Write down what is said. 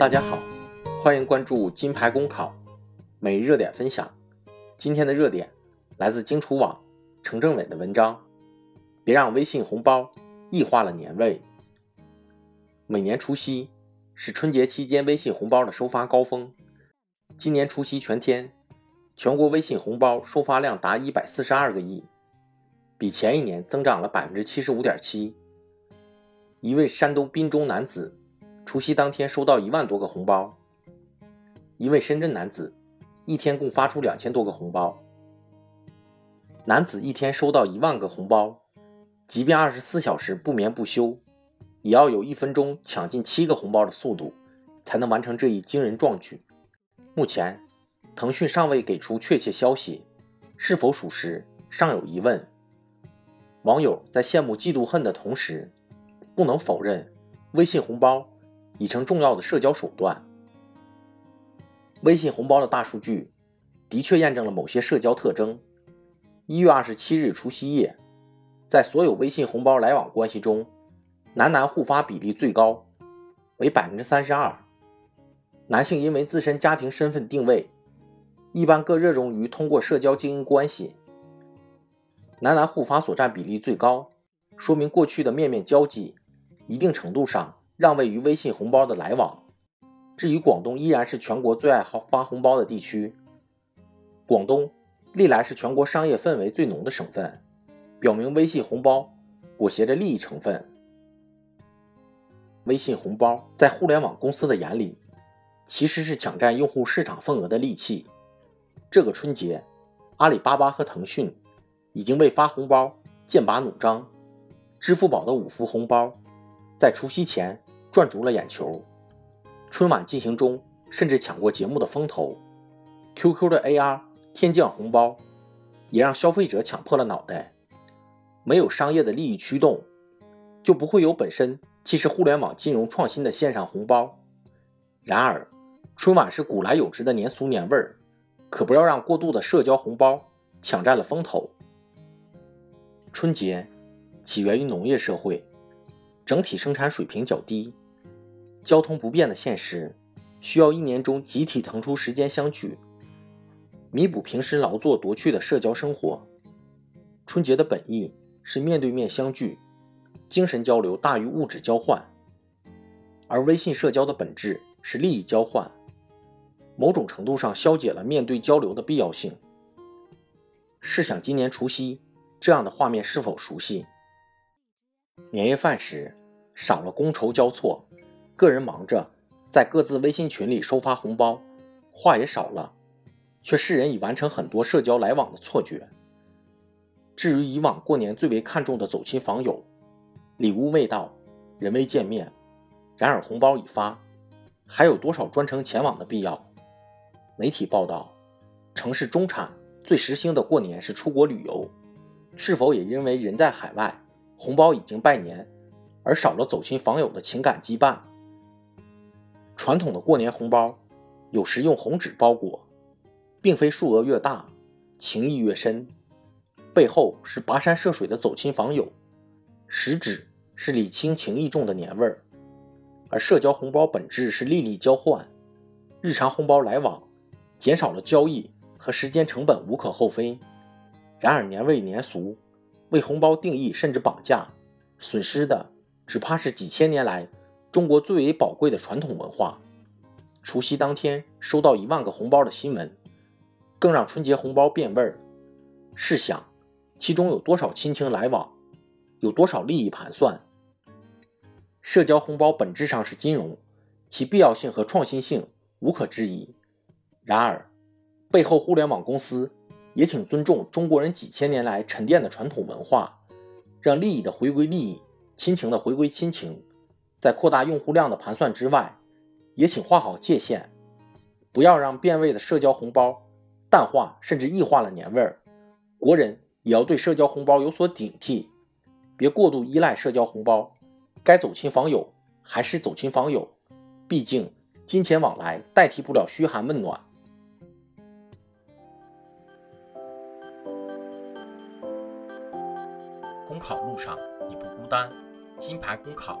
大家好，欢迎关注金牌公考每日热点分享。今天的热点来自荆楚网程政伟的文章。别让微信红包异化了年味。每年除夕是春节期间微信红包的收发高峰。今年除夕全天，全国微信红包收发量达一百四十二个亿，比前一年增长了百分之七十五点七。一位山东滨州男子。除夕当天收到一万多个红包，一位深圳男子一天共发出两千多个红包。男子一天收到一万个红包，即便二十四小时不眠不休，也要有一分钟抢进七个红包的速度，才能完成这一惊人壮举。目前，腾讯尚未给出确切消息，是否属实尚有疑问。网友在羡慕嫉妒恨的同时，不能否认微信红包。已成重要的社交手段。微信红包的大数据的确验证了某些社交特征。一月二十七日除夕夜，在所有微信红包来往关系中，男男互发比例最高，为百分之三十二。男性因为自身家庭身份定位，一般更热衷于通过社交经营关系。男男互发所占比例最高，说明过去的面面交际，一定程度上。让位于微信红包的来往。至于广东，依然是全国最爱发红包的地区。广东历来是全国商业氛围最浓的省份，表明微信红包裹挟着利益成分。微信红包在互联网公司的眼里，其实是抢占用户市场份额的利器。这个春节，阿里巴巴和腾讯已经为发红包剑拔弩张。支付宝的五福红包，在除夕前。赚足了眼球，春晚进行中甚至抢过节目的风头。QQ 的 AR 天降红包也让消费者抢破了脑袋。没有商业的利益驱动，就不会有本身既是互联网金融创新的线上红包。然而，春晚是古来有之的年俗年味儿，可不要让过度的社交红包抢占了风头。春节起源于农业社会，整体生产水平较低。交通不便的现实，需要一年中集体腾出时间相聚，弥补平时劳作夺去的社交生活。春节的本意是面对面相聚，精神交流大于物质交换，而微信社交的本质是利益交换，某种程度上消解了面对交流的必要性。试想今年除夕这样的画面是否熟悉？年夜饭时少了觥筹交错。个人忙着在各自微信群里收发红包，话也少了，却世人已完成很多社交来往的错觉。至于以往过年最为看重的走亲访友，礼物未到，人未见面，然而红包已发，还有多少专程前往的必要？媒体报道，城市中产最时兴的过年是出国旅游，是否也因为人在海外，红包已经拜年，而少了走亲访友的情感羁绊？传统的过年红包，有时用红纸包裹，并非数额越大，情谊越深，背后是跋山涉水的走亲访友，实质是礼轻情意重的年味儿。而社交红包本质是利益交换，日常红包来往减少了交易和时间成本无可厚非。然而年味年俗，为红包定义甚至绑架，损失的只怕是几千年来。中国最为宝贵的传统文化，除夕当天收到一万个红包的新闻，更让春节红包变味儿。试想，其中有多少亲情来往，有多少利益盘算？社交红包本质上是金融，其必要性和创新性无可置疑。然而，背后互联网公司也请尊重中国人几千年来沉淀的传统文化，让利益的回归利益，亲情的回归亲情。在扩大用户量的盘算之外，也请画好界限，不要让变味的社交红包淡化甚至异化了年味儿。国人也要对社交红包有所警惕，别过度依赖社交红包。该走亲访友还是走亲访友，毕竟金钱往来代替不了嘘寒问暖。公考路上你不孤单，金牌公考。